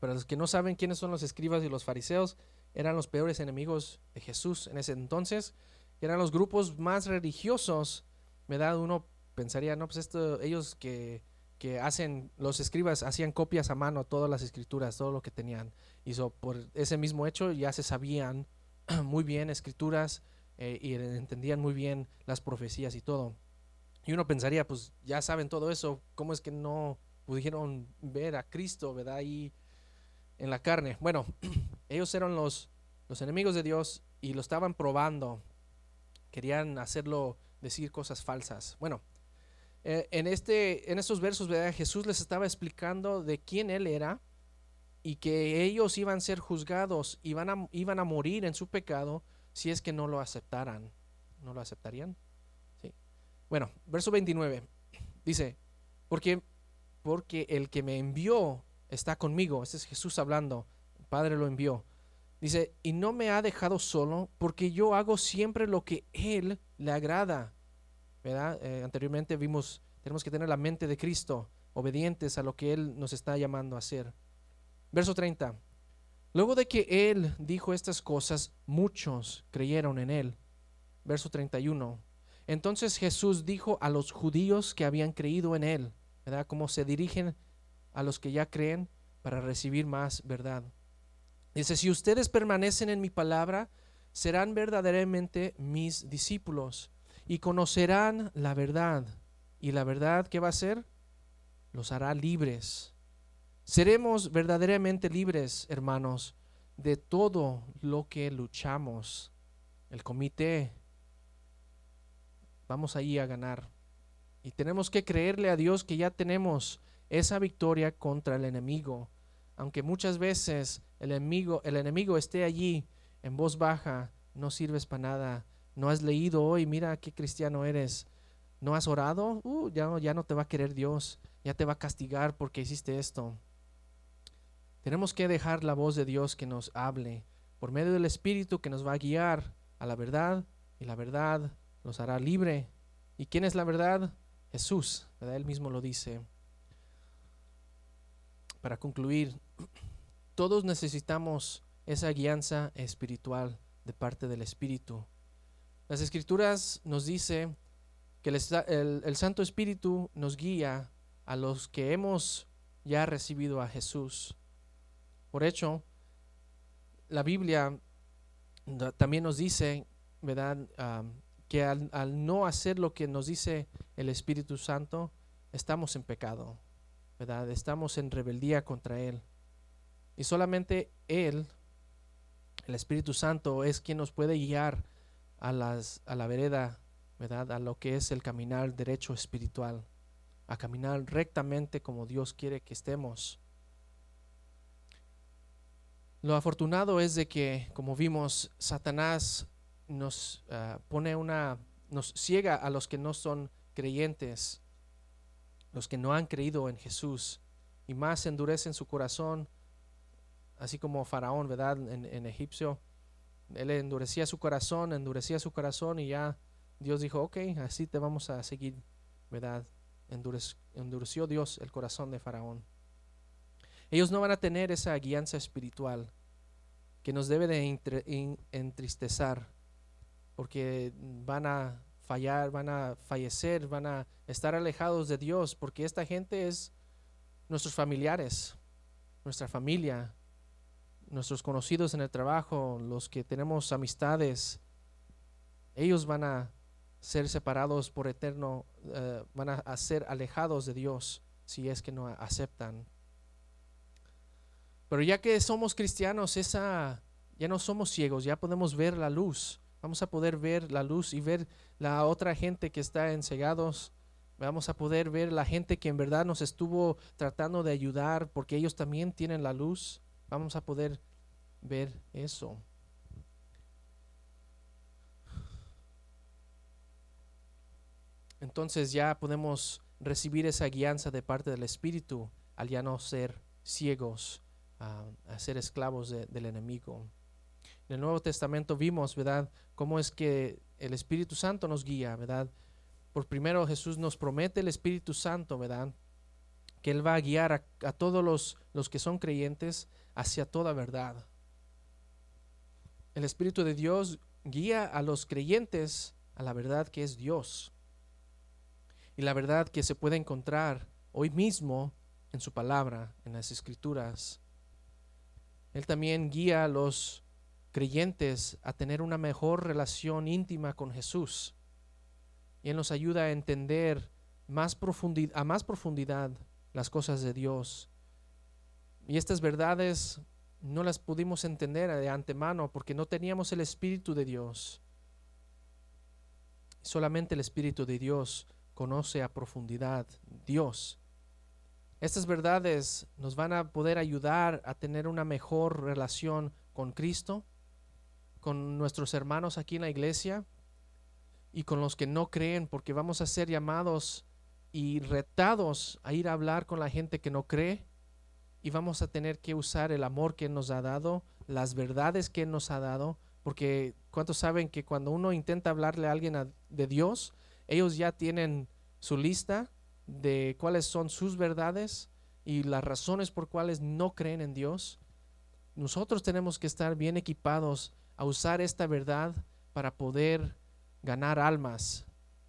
Para los que no saben quiénes son los escribas y los fariseos, eran los peores enemigos de Jesús en ese entonces. Eran los grupos más religiosos, ¿verdad? Uno pensaría, no, pues esto, ellos que, que hacen, los escribas hacían copias a mano todas las escrituras, todo lo que tenían. Y por ese mismo hecho ya se sabían muy bien escrituras eh, y entendían muy bien las profecías y todo. Y uno pensaría, pues ya saben todo eso, ¿cómo es que no pudieron ver a Cristo, ¿verdad? Ahí en la carne. Bueno, ellos eran los, los enemigos de Dios y lo estaban probando. Querían hacerlo decir cosas falsas. Bueno, eh, en, este, en estos versos. Jesús les estaba explicando de quién Él era y que ellos iban a ser juzgados, iban a, iban a morir en su pecado si es que no lo aceptaran. ¿No lo aceptarían? Sí. Bueno, verso 29 dice, porque porque el que me envió está conmigo. Este es Jesús hablando. Padre lo envió. Dice, y no me ha dejado solo porque yo hago siempre lo que Él le agrada. ¿Verdad? Eh, anteriormente vimos, tenemos que tener la mente de Cristo, obedientes a lo que Él nos está llamando a hacer. Verso 30. Luego de que Él dijo estas cosas, muchos creyeron en Él. Verso 31. Entonces Jesús dijo a los judíos que habían creído en Él, ¿verdad? Cómo se dirigen a los que ya creen para recibir más verdad. Dice, si ustedes permanecen en mi palabra, serán verdaderamente mis discípulos y conocerán la verdad. ¿Y la verdad qué va a ser? Los hará libres. Seremos verdaderamente libres, hermanos, de todo lo que luchamos. El comité, vamos ahí a ganar. Y tenemos que creerle a Dios que ya tenemos esa victoria contra el enemigo. Aunque muchas veces el enemigo, esté allí en voz baja, no sirves para nada. No has leído hoy, mira qué cristiano eres. No has orado, uh, ya, no, te va a querer Dios, ya te va a castigar porque hiciste esto. Tenemos que dejar la voz de Dios que nos hable por medio del Espíritu que nos va a guiar a la verdad y la verdad nos hará libre. ¿Y quién es la verdad? Jesús. Él mismo lo dice. Para concluir, todos necesitamos esa guianza espiritual de parte del Espíritu. Las Escrituras nos dice que el, Santo Espíritu nos guía a los que hemos ya recibido a Jesús. Por hecho, la Biblia también nos dice, ¿verdad? que al, no hacer lo que nos dice el Espíritu Santo, estamos en pecado, ¿verdad? Estamos en rebeldía contra Él. Y solamente Él, el Espíritu Santo, es quien nos puede guiar a, las, a la vereda, ¿verdad? A lo que es el caminar derecho espiritual, a caminar rectamente como Dios quiere que estemos. Lo afortunado es de que, como vimos, Satanás nos ah, pone una, nos ciega a los que no son creyentes, los que no han creído en Jesús, y más endurecen su corazón, así como Faraón, ¿verdad? En, en Egipcio, él endurecía su corazón, endurecía su corazón y ya Dios dijo, ok, así te vamos a seguir, ¿verdad? endureció Dios el corazón de Faraón. Ellos no van a tener esa guianza espiritual que nos debe de entristecer porque van a fallar, van a fallecer, van a estar alejados de Dios, porque esta gente es nuestros familiares, nuestra familia, nuestros conocidos en el trabajo, los que tenemos amistades, ellos van a ser separados por eterno, eh, van a, ser alejados de Dios si es que no aceptan. Pero ya que somos cristianos, esa, ya no somos ciegos, ya podemos ver la luz. Vamos a poder ver la luz y ver la otra gente que está encegados. Vamos a poder ver la gente que en verdad nos estuvo tratando de ayudar porque ellos también tienen la luz. Vamos a poder ver eso. Entonces ya podemos recibir esa guianza de parte del Espíritu al ya no ser ciegos, a ser esclavos del enemigo. En el Nuevo Testamento vimos, ¿verdad?, cómo es que el Espíritu Santo nos guía, ¿verdad? Por primero Jesús nos promete el Espíritu Santo, ¿verdad? Que Él va a guiar a, a todos los, los que son creyentes hacia toda verdad. El Espíritu de Dios guía a los creyentes a la verdad que es Dios. Y la verdad que se puede encontrar hoy mismo en su palabra, en las escrituras. Él también guía a los creyentes a tener una mejor relación íntima con Jesús. Y Él nos ayuda a entender más a más profundidad las cosas de Dios. Y estas verdades no las pudimos entender de antemano porque no teníamos el Espíritu de Dios. Solamente el Espíritu de Dios conoce a profundidad Dios. Estas verdades nos van a poder ayudar a tener una mejor relación con Cristo, con nuestros hermanos aquí en la iglesia y con los que no creen, porque vamos a ser llamados y retados a ir a hablar con la gente que no cree y vamos a tener que usar el amor que nos ha dado, las verdades que nos ha dado, porque ¿cuántos saben que cuando uno intenta hablarle a alguien de Dios, ellos ya tienen su lista de cuáles son sus verdades y las razones por cuales no creen en Dios? Nosotros tenemos que estar bien equipados a usar esta verdad para poder ganar almas.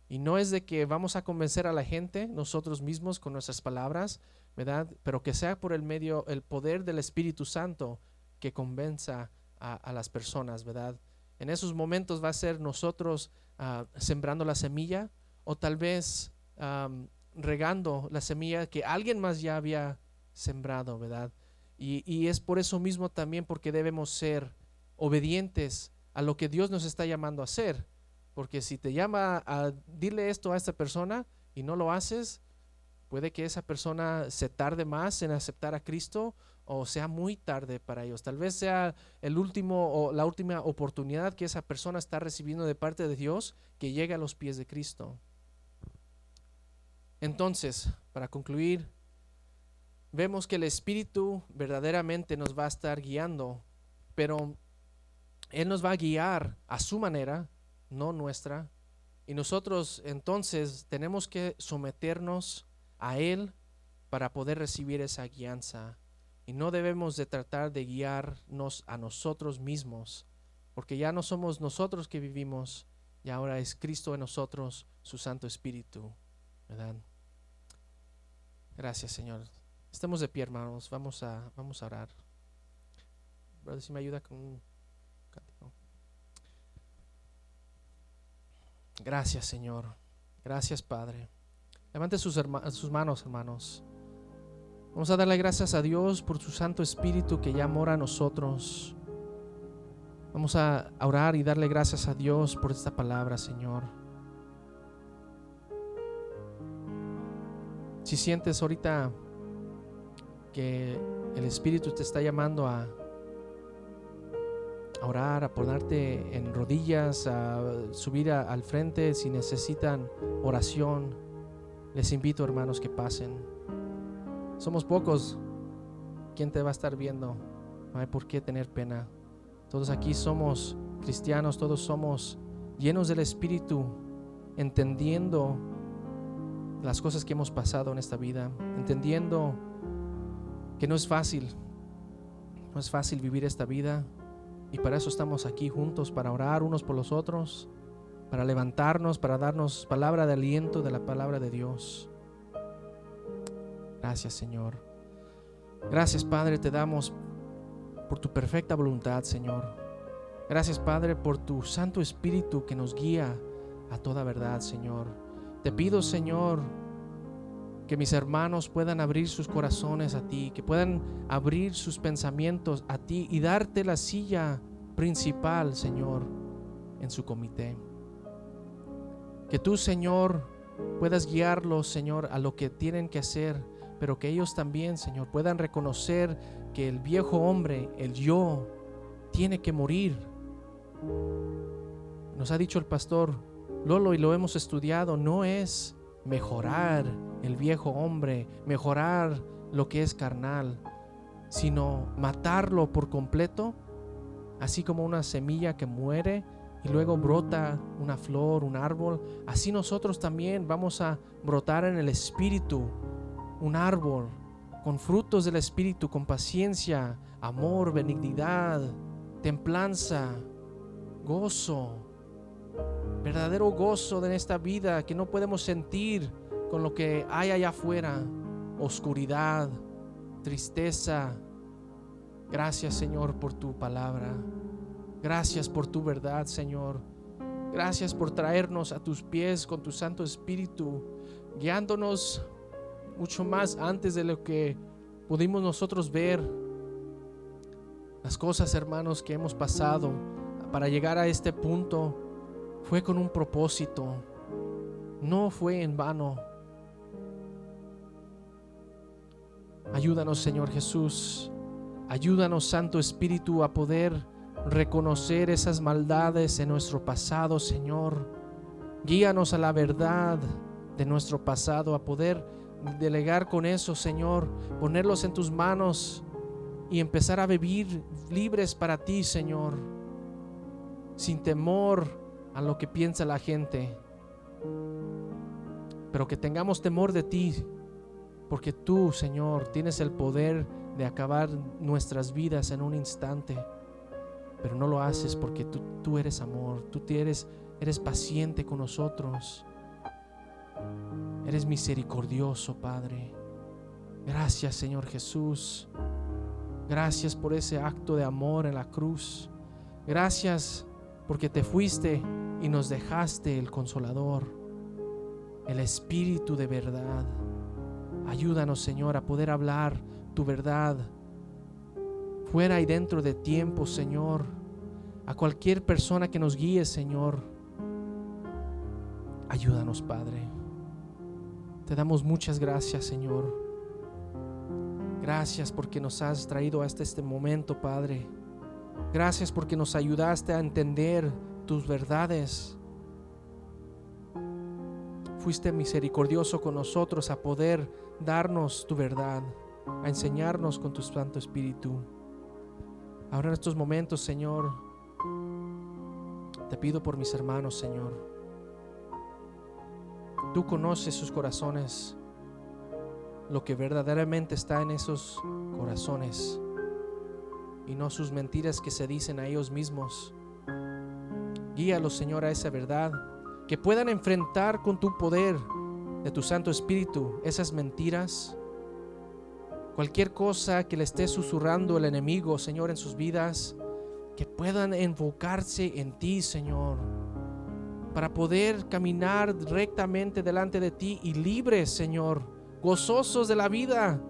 Y no es de que vamos a convencer a la gente nosotros mismos con nuestras palabras, ¿verdad? Pero que sea por el medio, el poder del Espíritu Santo que convenza a, las personas, ¿verdad? En esos momentos va a ser nosotros ah, sembrando la semilla o tal vez regando la semilla que alguien más ya había sembrado, ¿verdad? Y, y, es por eso mismo también porque debemos ser obedientes a lo que Dios nos está llamando a hacer. Porque si te llama a dile esto a esta persona y no lo haces, Puede que esa persona se tarde más en aceptar a Cristo o sea muy tarde para ellos. Tal vez sea el último o la última oportunidad que esa persona está recibiendo de parte de Dios que llegue a los pies de Cristo. Entonces, para concluir, vemos que el Espíritu verdaderamente nos va a estar guiando, pero Él nos va a guiar a su manera, no nuestra. Y nosotros entonces tenemos que someternos a Él para poder recibir esa guianza. Y no debemos de tratar de guiarnos a nosotros mismos, porque ya no somos nosotros que vivimos, y ahora es Cristo en nosotros, su Santo Espíritu. ¿verdad? Gracias, Señor. Estemos de pie, hermanos. Vamos a, vamos a orar. Brother, si me ayuda con Gracias, Señor. Gracias, Padre. Levante sus, sus manos, hermanos. Vamos a darle gracias a Dios por su Santo Espíritu que ya mora a nosotros. Vamos a orar y darle gracias a Dios por esta palabra, Señor. Si sientes ahorita que el Espíritu te está llamando a, orar, a ponerte en rodillas, a subir al frente, si necesitan oración, les invito, hermanos, que pasen. somos pocos. ¿Quién te va a estar viendo? No hay por qué tener pena. Todos aquí somos cristianos, todos somos llenos del Espíritu, entendiendo las cosas que hemos pasado en esta vida, entendiendo que no es fácil, no es fácil vivir esta vida y para eso estamos aquí juntos, para orar unos por los otros, para levantarnos, para darnos palabra de aliento de la palabra de Dios. Gracias Señor. Gracias Padre, te damos por tu perfecta voluntad, Señor. Gracias Padre por tu Santo Espíritu que nos guía a toda verdad, Señor. Te pido, Señor, que mis hermanos puedan abrir sus corazones a ti, que puedan abrir sus pensamientos a ti y darte la silla principal, Señor, en su comité. Que tú, Señor, puedas guiarlos, Señor, a lo que tienen que hacer, pero que ellos también, Señor, puedan reconocer que el viejo hombre, el yo, tiene que morir. Nos ha dicho el pastor Lolo y lo hemos estudiado, no es mejorar el viejo hombre, mejorar lo que es carnal, sino matarlo por completo, así como una semilla que muere y luego brota una flor, un árbol, así nosotros también vamos a brotar en el espíritu un árbol con frutos del espíritu, con paciencia, amor, benignidad, templanza, gozo, verdadero gozo de esta vida que no podemos sentir con lo que hay allá afuera, oscuridad, tristeza. Gracias Señor por tu palabra. Gracias por tu verdad Señor. Gracias por traernos a tus pies con tu Santo Espíritu, guiándonos mucho más antes de lo que pudimos nosotros ver. Las cosas, hermanos, que hemos pasado para llegar a este punto fue con un propósito, no fue en vano. Ayúdanos, Señor Jesús. Ayúdanos, Santo Espíritu, a poder reconocer esas maldades en nuestro pasado, Señor. Guíanos a la verdad de nuestro pasado, a poder delegar con eso, Señor, ponerlos en tus manos y empezar a vivir libres para ti, Señor, sin temor a lo que piensa la gente, pero que tengamos temor de ti, porque tú, Señor, tienes el poder de acabar nuestras vidas en un instante, pero no lo haces porque tú, tú eres amor, tú eres, eres paciente con nosotros, eres misericordioso, Padre. Gracias, Señor Jesús. Gracias por ese acto de amor en la cruz. Gracias porque te fuiste y nos dejaste el consolador, el Espíritu de verdad. Ayúdanos, Señor, a poder hablar tu verdad fuera y dentro de tiempo, Señor. A cualquier persona que nos guíe, Señor. Ayúdanos, Padre. Te damos muchas gracias, Señor. Gracias porque nos has traído hasta este momento, Padre. Gracias porque nos ayudaste a entender tus verdades. Fuiste misericordioso con nosotros a poder darnos tu verdad, a enseñarnos con tu Santo Espíritu. Ahora en estos momentos, Señor, te pido por mis hermanos, Señor. Tú conoces sus corazones, lo que verdaderamente está en esos corazones y no sus mentiras que se dicen a ellos mismos. Guíalos, Señor, a esa verdad. Que puedan enfrentar con tu poder de tu Santo Espíritu esas mentiras. Cualquier cosa que le esté susurrando el enemigo, Señor, en sus vidas. Que puedan enfocarse en ti, Señor. Para poder caminar rectamente delante de ti y libres, Señor. Gozosos de la vida.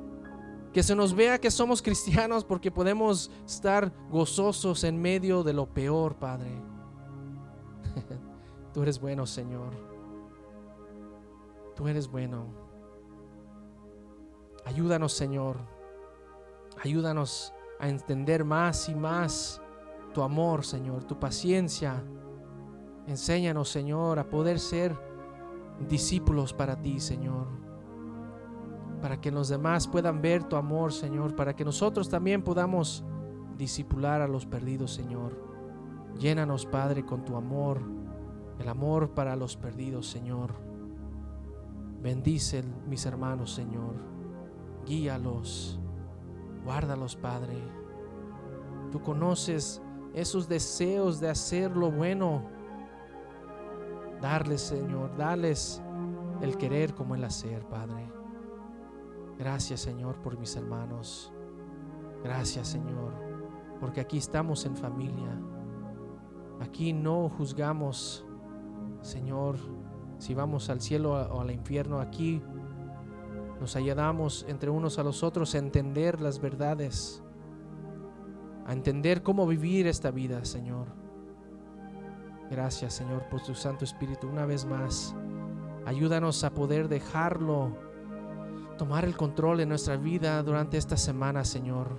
Que se nos vea que somos cristianos porque podemos estar gozosos en medio de lo peor, Padre. Tú eres bueno, Señor. Tú eres bueno. Ayúdanos, Señor. Ayúdanos a entender más y más tu amor, Señor, tu paciencia. Enséñanos, Señor, a poder ser discípulos para ti, Señor. para que los demás puedan ver tu amor, Señor, para que nosotros también podamos disipular a los perdidos, Señor. Llénanos, Padre, con tu amor, el amor para los perdidos, Señor. Bendice mis hermanos, Señor. Guíalos, guárdalos, Padre. Tú conoces esos deseos de hacer lo bueno. Darles, Señor, darles el querer como el hacer, Padre. Gracias, Señor, por mis hermanos. Gracias, Señor, porque aquí estamos en familia. Aquí no juzgamos, Señor, si vamos al cielo o al infierno. Aquí nos ayudamos entre unos a los otros a entender las verdades, a entender cómo vivir esta vida, Señor. Gracias, Señor, por tu Santo Espíritu una vez más. Ayúdanos a poder dejarlo tomar el control en nuestra vida durante esta semana, Señor.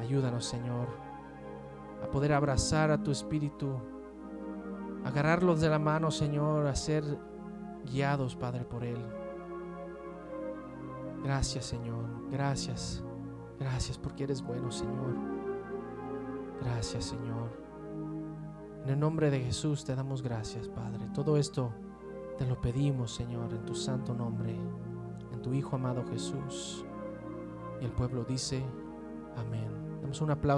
Ayúdanos, Señor, a poder abrazar a tu Espíritu, agarrarlos de la mano, Señor, a ser guiados, Padre, por Él. Gracias, Señor. Gracias. Gracias porque eres bueno, Señor. Gracias, Señor. En el nombre de Jesús te damos gracias, Padre. Todo esto te lo pedimos, Señor, en tu santo nombre, en tu Hijo amado Jesús. Y el pueblo dice, amén. Damos un aplauso.